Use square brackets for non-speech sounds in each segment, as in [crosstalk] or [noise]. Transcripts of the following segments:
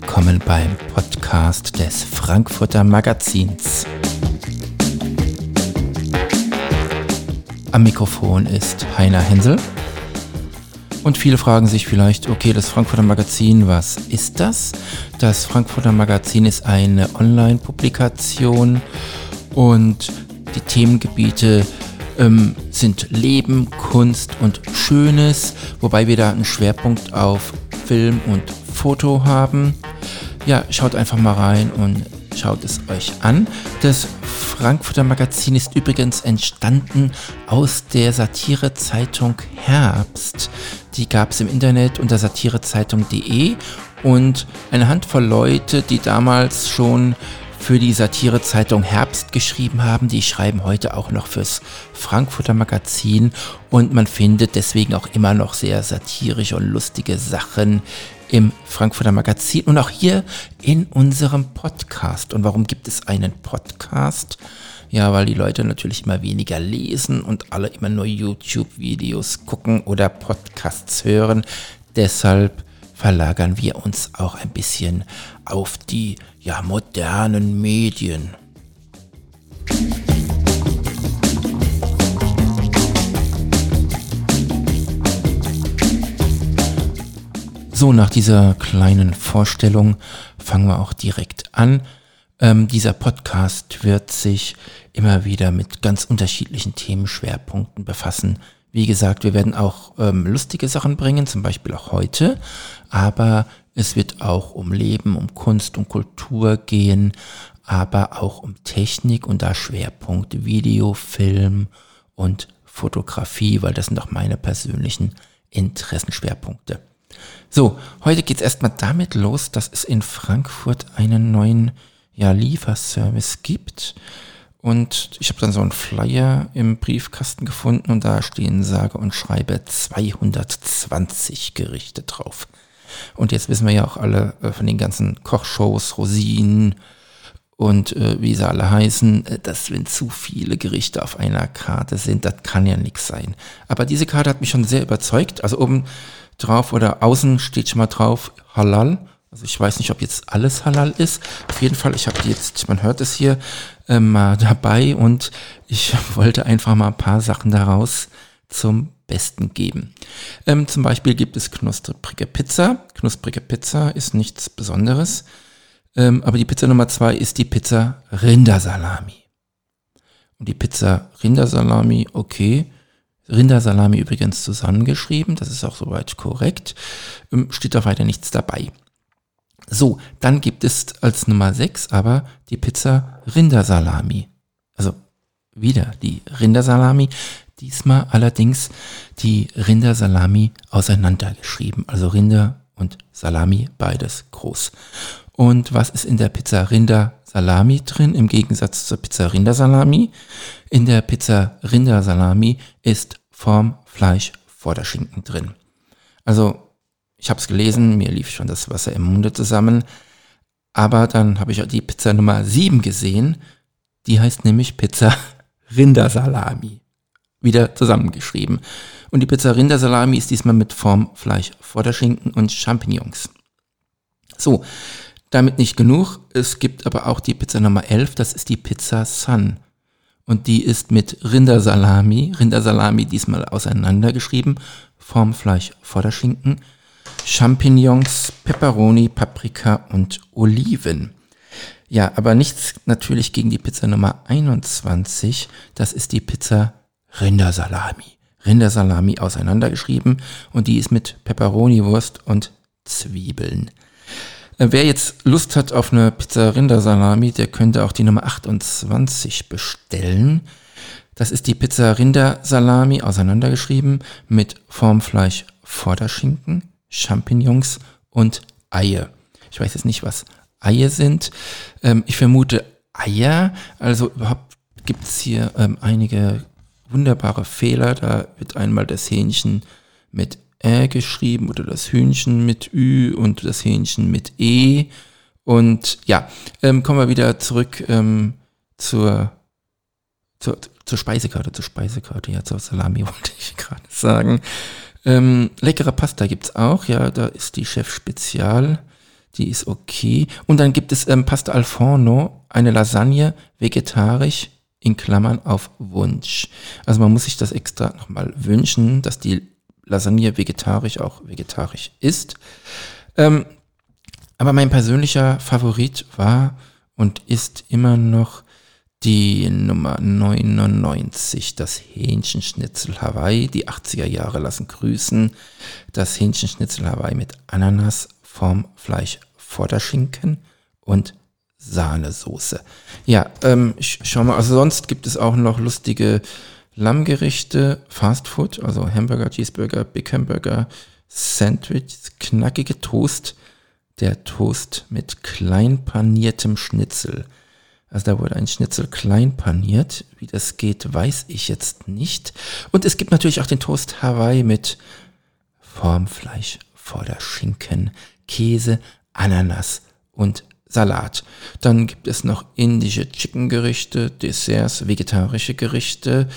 Willkommen beim Podcast des Frankfurter Magazins. Am Mikrofon ist Heiner Hensel. Und viele fragen sich vielleicht, okay, das Frankfurter Magazin, was ist das? Das Frankfurter Magazin ist eine Online-Publikation und die Themengebiete ähm, sind Leben, Kunst und Schönes, wobei wir da einen Schwerpunkt auf Film und Foto haben. Ja, schaut einfach mal rein und schaut es euch an. Das Frankfurter Magazin ist übrigens entstanden aus der Satirezeitung Herbst. Die gab es im Internet unter satirezeitung.de und eine Handvoll Leute, die damals schon für die Satirezeitung Herbst geschrieben haben. Die schreiben heute auch noch fürs Frankfurter Magazin und man findet deswegen auch immer noch sehr satirische und lustige Sachen im Frankfurter Magazin und auch hier in unserem Podcast. Und warum gibt es einen Podcast? Ja, weil die Leute natürlich immer weniger lesen und alle immer nur YouTube-Videos gucken oder Podcasts hören. Deshalb verlagern wir uns auch ein bisschen auf die ja, modernen Medien. So, nach dieser kleinen Vorstellung fangen wir auch direkt an. Ähm, dieser Podcast wird sich immer wieder mit ganz unterschiedlichen Themenschwerpunkten befassen. Wie gesagt, wir werden auch ähm, lustige Sachen bringen, zum Beispiel auch heute, aber es wird auch um Leben, um Kunst, um Kultur gehen, aber auch um Technik und da Schwerpunkt Video, Film und Fotografie, weil das sind auch meine persönlichen Interessenschwerpunkte. So, heute geht es erstmal damit los, dass es in Frankfurt einen neuen ja, Lieferservice gibt. Und ich habe dann so einen Flyer im Briefkasten gefunden und da stehen sage und schreibe 220 Gerichte drauf. Und jetzt wissen wir ja auch alle äh, von den ganzen Kochshows, Rosinen und äh, wie sie alle heißen, äh, dass wenn zu viele Gerichte auf einer Karte sind, das kann ja nichts sein. Aber diese Karte hat mich schon sehr überzeugt. Also oben drauf oder außen steht schon mal drauf Halal. Also ich weiß nicht, ob jetzt alles Halal ist. Auf jeden Fall, ich habe die jetzt, man hört es hier, äh, mal dabei und ich [laughs] wollte einfach mal ein paar Sachen daraus zum Besten geben. Ähm, zum Beispiel gibt es knusprige Pizza. Knusprige Pizza ist nichts Besonderes. Ähm, aber die Pizza Nummer zwei ist die Pizza Rindersalami. Und die Pizza Rindersalami, okay. Rindersalami übrigens zusammengeschrieben, das ist auch soweit korrekt. Ähm, steht da weiter nichts dabei. So, dann gibt es als Nummer 6 aber die Pizza Rindersalami. Also wieder die Rindersalami. Diesmal allerdings die Rindersalami auseinandergeschrieben. Also Rinder und Salami, beides groß. Und was ist in der Pizza Rindersalami drin im Gegensatz zur Pizza Rindersalami? In der Pizza Rindersalami ist vorm Fleisch vor der Schinken drin. Also ich habe es gelesen, mir lief schon das Wasser im Munde zusammen. Aber dann habe ich die Pizza Nummer 7 gesehen. Die heißt nämlich Pizza [laughs] Rindersalami wieder zusammengeschrieben. Und die Pizza Rindersalami ist diesmal mit Formfleisch, Vorderschinken und Champignons. So, damit nicht genug. Es gibt aber auch die Pizza Nummer 11, das ist die Pizza Sun. Und die ist mit Rindersalami, Rindersalami diesmal auseinandergeschrieben, Formfleisch, Vorderschinken, Champignons, Peperoni, Paprika und Oliven. Ja, aber nichts natürlich gegen die Pizza Nummer 21, das ist die Pizza Rindersalami. Rindersalami auseinandergeschrieben und die ist mit Peperoni-Wurst und Zwiebeln. Äh, wer jetzt Lust hat auf eine Pizza Rindersalami, der könnte auch die Nummer 28 bestellen. Das ist die Pizza Rindersalami auseinandergeschrieben mit Formfleisch Vorderschinken, Champignons und Eier. Ich weiß jetzt nicht, was Eier sind. Ähm, ich vermute Eier. Also überhaupt gibt es hier ähm, einige wunderbare Fehler. Da wird einmal das Hähnchen mit Ä geschrieben oder das Hühnchen mit Ü und das Hähnchen mit E. Und ja, ähm, kommen wir wieder zurück ähm, zur, zur, zur Speisekarte, zur Speisekarte, ja, zur Salami [laughs] wollte ich gerade sagen. Ähm, leckere Pasta gibt es auch, ja, da ist die Chef Spezial Die ist okay. Und dann gibt es ähm, Pasta al forno, eine Lasagne, vegetarisch, in Klammern auf Wunsch. Also man muss sich das extra nochmal wünschen, dass die Lasagne vegetarisch auch vegetarisch ist. Ähm, aber mein persönlicher Favorit war und ist immer noch die Nummer 99, das Hähnchenschnitzel Hawaii. Die 80er Jahre lassen grüßen. Das Hähnchenschnitzel Hawaii mit Ananas, Formfleisch, Vorderschinken und Sahnesoße. Ja, ähm, schau mal, also sonst gibt es auch noch lustige Lammgerichte, Fastfood, also Hamburger, Cheeseburger, Big Hamburger, Sandwich, knackige Toast, der Toast mit klein paniertem Schnitzel. Also da wurde ein Schnitzel klein paniert. Wie das geht, weiß ich jetzt nicht. Und es gibt natürlich auch den Toast Hawaii mit Formfleisch, Vorderschinken, Käse, Ananas und Salat. Dann gibt es noch indische Chicken-Gerichte, Desserts, vegetarische Gerichte.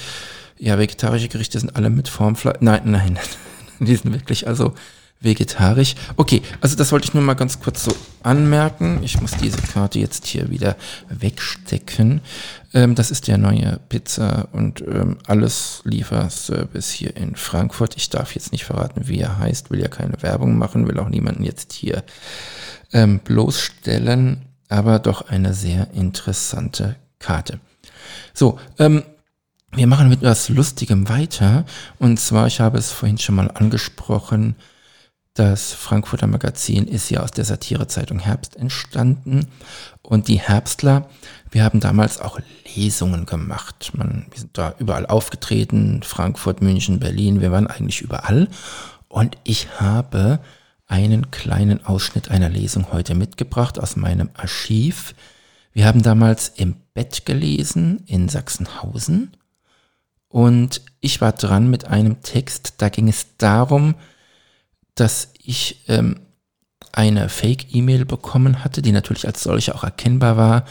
Ja, vegetarische Gerichte sind alle mit Formfleisch. Nein, nein, [laughs] die sind wirklich also vegetarisch. Okay, also das wollte ich nur mal ganz kurz so anmerken. Ich muss diese Karte jetzt hier wieder wegstecken. Ähm, das ist der neue Pizza und ähm, alles Lieferservice hier in Frankfurt. Ich darf jetzt nicht verraten, wie er heißt, will ja keine Werbung machen, will auch niemanden jetzt hier ähm, bloßstellen, aber doch eine sehr interessante Karte. So, ähm, wir machen mit etwas Lustigem weiter. Und zwar, ich habe es vorhin schon mal angesprochen, das Frankfurter Magazin ist ja aus der Satirezeitung Herbst entstanden. Und die Herbstler, wir haben damals auch Lesungen gemacht. Man, wir sind da überall aufgetreten, Frankfurt, München, Berlin, wir waren eigentlich überall. Und ich habe einen kleinen Ausschnitt einer Lesung heute mitgebracht aus meinem Archiv. Wir haben damals im Bett gelesen in Sachsenhausen und ich war dran mit einem Text, da ging es darum, dass ich ähm, eine Fake-E-Mail bekommen hatte, die natürlich als solche auch erkennbar war.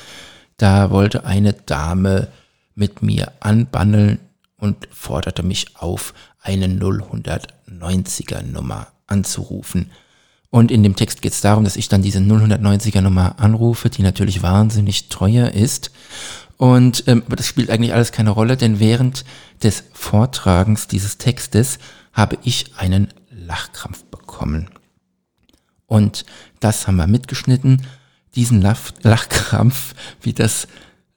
Da wollte eine Dame mit mir anbandeln und forderte mich auf, eine 090er Nummer anzurufen. Und in dem Text geht es darum, dass ich dann diese 090er Nummer anrufe, die natürlich wahnsinnig teuer ist. Und ähm, aber das spielt eigentlich alles keine Rolle, denn während des Vortragens dieses Textes habe ich einen Lachkrampf bekommen. Und das haben wir mitgeschnitten. Diesen Lach Lachkrampf, wie das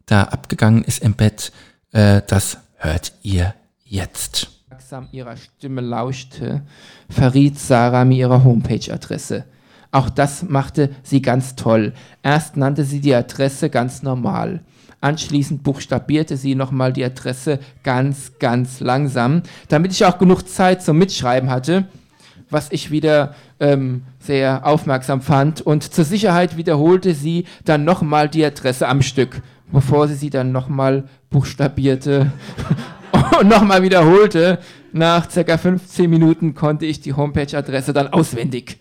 da abgegangen ist im Bett, äh, das hört ihr jetzt aufmerksam ihrer Stimme lauschte, verriet Sarah mir ihre Homepage-Adresse. Auch das machte sie ganz toll. Erst nannte sie die Adresse ganz normal. Anschließend buchstabierte sie nochmal die Adresse ganz, ganz langsam, damit ich auch genug Zeit zum Mitschreiben hatte, was ich wieder ähm, sehr aufmerksam fand. Und zur Sicherheit wiederholte sie dann nochmal die Adresse am Stück, bevor sie sie dann nochmal buchstabierte [laughs] und nochmal wiederholte. Nach circa 15 Minuten konnte ich die Homepage-Adresse dann auswendig.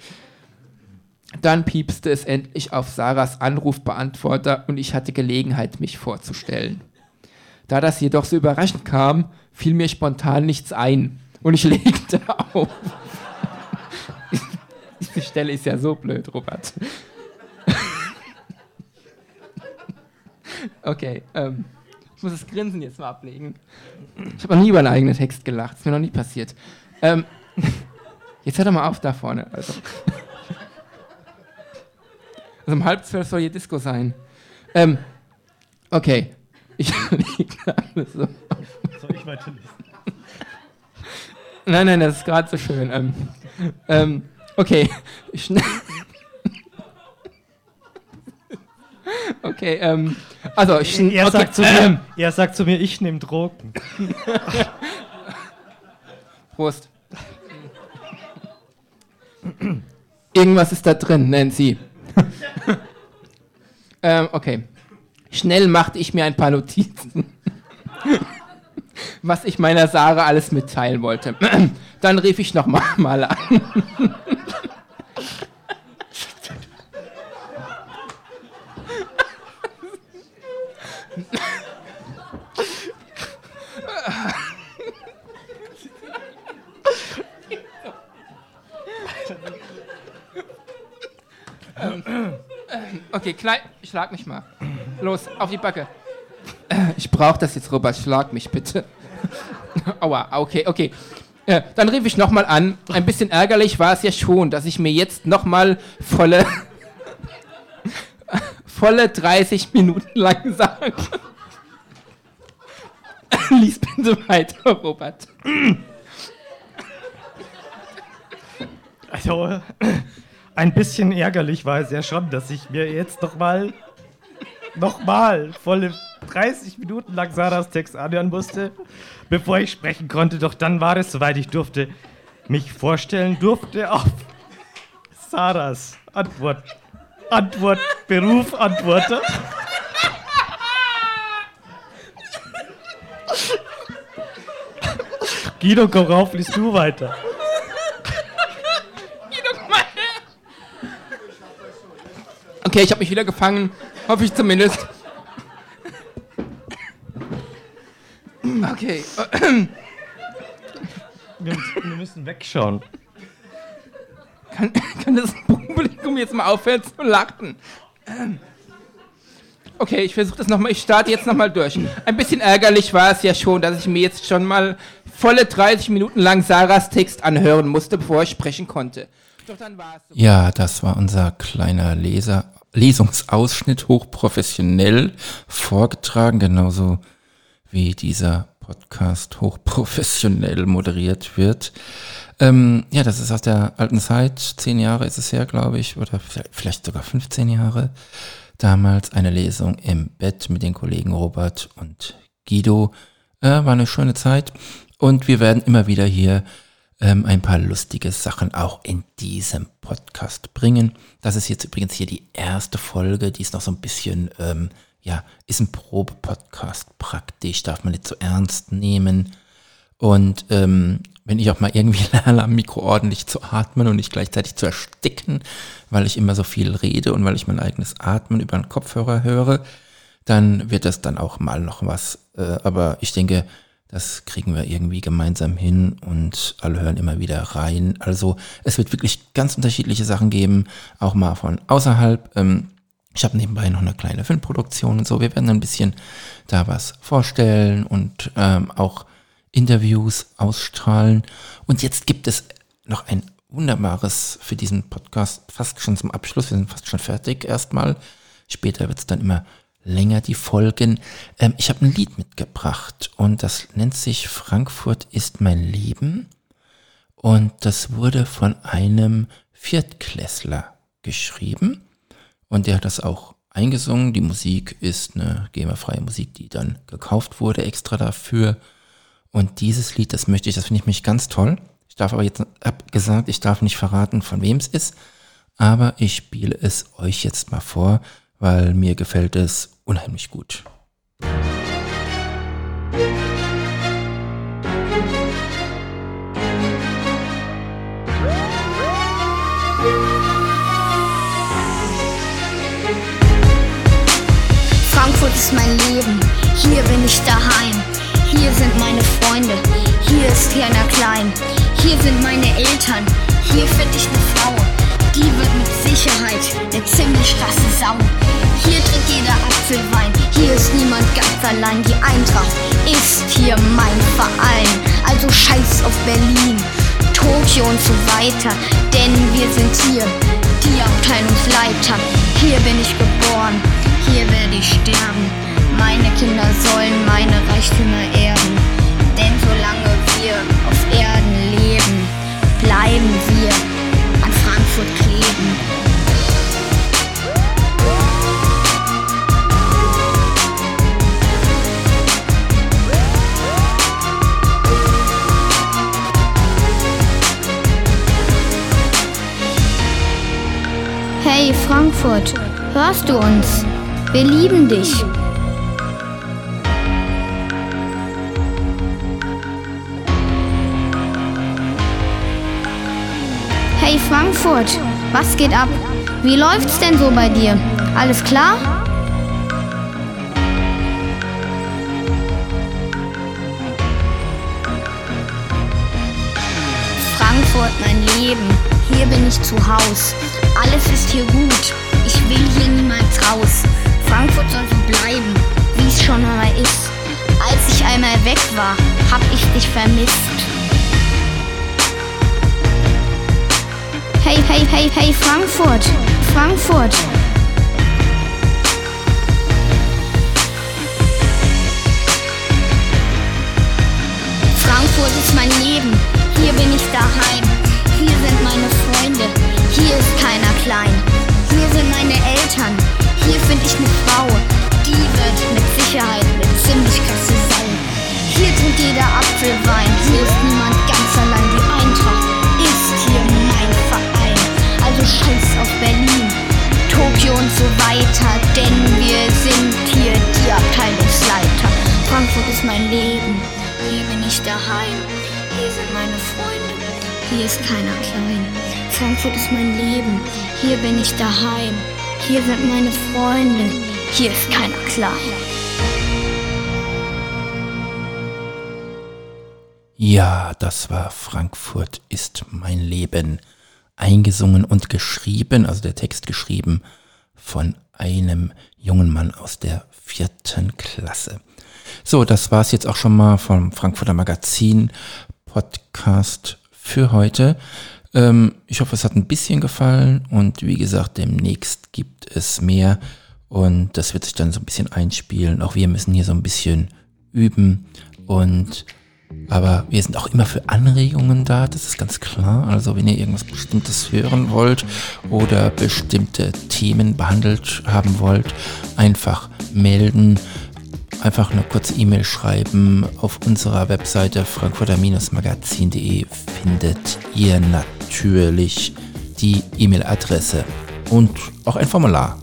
Dann piepste es endlich auf Sarahs Anrufbeantworter und ich hatte Gelegenheit, mich vorzustellen. Da das jedoch so überraschend kam, fiel mir spontan nichts ein und ich [laughs] legte auf. Diese Stelle ist ja so blöd, Robert. okay, ähm. Ich muss das Grinsen jetzt mal ablegen. Ich habe noch nie über einen eigenen Text gelacht. Das ist mir noch nie passiert. Ähm, jetzt hört doch mal auf da vorne. Also, also um halb zwölf soll hier Disco sein. Ähm, okay. Ich [laughs] liege alles so. Soll ich weiterlesen? Nein, nein, das ist gerade so schön. Ähm, ähm, okay. [laughs] Ich, [laughs] Okay, ähm, also ich, er, okay, sagt zu mir, [laughs] er sagt zu mir, ich nehme Drogen. Prost. Irgendwas ist da drin, Nancy. ähm, okay. Schnell machte ich mir ein paar Notizen, was ich meiner Sarah alles mitteilen wollte. [clears throat] Dann rief ich nochmal mal an. Ähm, okay, klein, schlag mich mal. Los, auf die Backe. Ich brauche das jetzt, Robert, schlag mich bitte. [laughs] Aua, okay, okay. Äh, dann rief ich nochmal an. Ein bisschen ärgerlich war es ja schon, dass ich mir jetzt nochmal volle, [laughs] volle 30 Minuten lang sage. [laughs] Lies bitte weiter, Robert. Also, ein bisschen ärgerlich war es ja schon, dass ich mir jetzt nochmal, nochmal volle 30 Minuten lang Sarahs Text anhören musste, bevor ich sprechen konnte. Doch dann war es soweit, ich durfte mich vorstellen, durfte auf Sarahs Antwort, Antwort, Beruf, Antworter. Guido, komm rauf, liest du weiter. Okay, ich habe mich wieder gefangen. Hoffe ich zumindest. Okay. Wir, wir müssen wegschauen. Kann, kann das Publikum jetzt mal aufhören zu lachen? Okay, ich versuche das nochmal. Ich starte jetzt nochmal durch. Ein bisschen ärgerlich war es ja schon, dass ich mir jetzt schon mal volle 30 Minuten lang Sarahs Text anhören musste, bevor ich sprechen konnte. Doch dann war es so. Ja, das war unser kleiner Leser, Lesungsausschnitt, hochprofessionell vorgetragen, genauso wie dieser Podcast hochprofessionell moderiert wird. Ähm, ja, das ist aus der alten Zeit. Zehn Jahre ist es her, glaube ich, oder vielleicht sogar 15 Jahre. Damals eine Lesung im Bett mit den Kollegen Robert und Guido. Äh, war eine schöne Zeit. Und wir werden immer wieder hier ähm, ein paar lustige Sachen auch in diesem Podcast bringen. Das ist jetzt übrigens hier die erste Folge, die ist noch so ein bisschen ähm, ja, ist ein Probe-Podcast praktisch, darf man nicht so ernst nehmen. Und ähm, wenn ich auch mal irgendwie [laughs] lerne, am Mikro ordentlich zu atmen und nicht gleichzeitig zu ersticken, weil ich immer so viel rede und weil ich mein eigenes Atmen über den Kopfhörer höre, dann wird das dann auch mal noch was. Äh, aber ich denke, das kriegen wir irgendwie gemeinsam hin und alle hören immer wieder rein. Also es wird wirklich ganz unterschiedliche Sachen geben, auch mal von außerhalb. Ähm, ich habe nebenbei noch eine kleine Filmproduktion und so. Wir werden ein bisschen da was vorstellen und ähm, auch Interviews ausstrahlen. Und jetzt gibt es noch ein wunderbares für diesen Podcast, fast schon zum Abschluss. Wir sind fast schon fertig erstmal. Später wird es dann immer länger, die Folgen. Ähm, ich habe ein Lied mitgebracht und das nennt sich Frankfurt ist mein Leben. Und das wurde von einem Viertklässler geschrieben. Und der hat das auch eingesungen. Die Musik ist eine GEMA-freie Musik, die dann gekauft wurde extra dafür. Und dieses Lied, das möchte ich, das finde ich mich ganz toll. Ich darf aber jetzt, hab gesagt, ich darf nicht verraten, von wem es ist. Aber ich spiele es euch jetzt mal vor, weil mir gefällt es unheimlich gut. Frankfurt ist mein Leben, hier bin ich daheim. Hier sind meine Freunde, hier ist Jana Klein. Hier sind meine Eltern, hier finde ich eine Frau. Die wird mit Sicherheit eine ziemlich krasse Sau. Hier trinkt jeder Apfelwein, hier ist niemand ganz allein. Die Eintracht ist hier mein Verein, also scheiß auf Berlin. Tokio und so weiter, denn wir sind hier die Abteilungsleiter. Hier bin ich geboren, hier werde ich sterben. Meine Kinder sollen meine Reichtümer erben. Denn solange wir auf Erden leben, bleiben wir Frankfurt kleben. Hey Frankfurt, hörst du uns? Wir lieben dich. Frankfurt, was geht ab? Wie läuft's denn so bei dir? Alles klar? Frankfurt, mein Leben, hier bin ich zu Haus. Alles ist hier gut, ich will hier niemals raus. Frankfurt soll so bleiben, wie es schon einmal ist. Als ich einmal weg war, hab ich dich vermisst. Hey, hey, hey, Frankfurt, Frankfurt. Frankfurt ist mein Leben, hier bin ich daheim. Hier sind meine Freunde, hier ist keiner klein. Hier sind meine Eltern, hier finde ich eine Frau. Die wird mit Sicherheit eine ziemlich krasse daheim. Hier sind meine Freunde, hier ist keiner klein. Frankfurt ist mein Leben, hier bin ich daheim. Hier sind meine Freunde, hier ist keiner klein. Ja, das war Frankfurt ist mein Leben. Eingesungen und geschrieben, also der Text geschrieben von einem jungen Mann aus der vierten Klasse. So, das war's jetzt auch schon mal vom Frankfurter Magazin Podcast für heute. Ähm, ich hoffe, es hat ein bisschen gefallen und wie gesagt, demnächst gibt es mehr und das wird sich dann so ein bisschen einspielen. Auch wir müssen hier so ein bisschen üben und aber wir sind auch immer für Anregungen da, das ist ganz klar. Also wenn ihr irgendwas Bestimmtes hören wollt oder bestimmte Themen behandelt haben wollt, einfach melden. Einfach eine kurze E-Mail schreiben. Auf unserer Webseite frankfurter-magazin.de findet ihr natürlich die E-Mail-Adresse und auch ein Formular.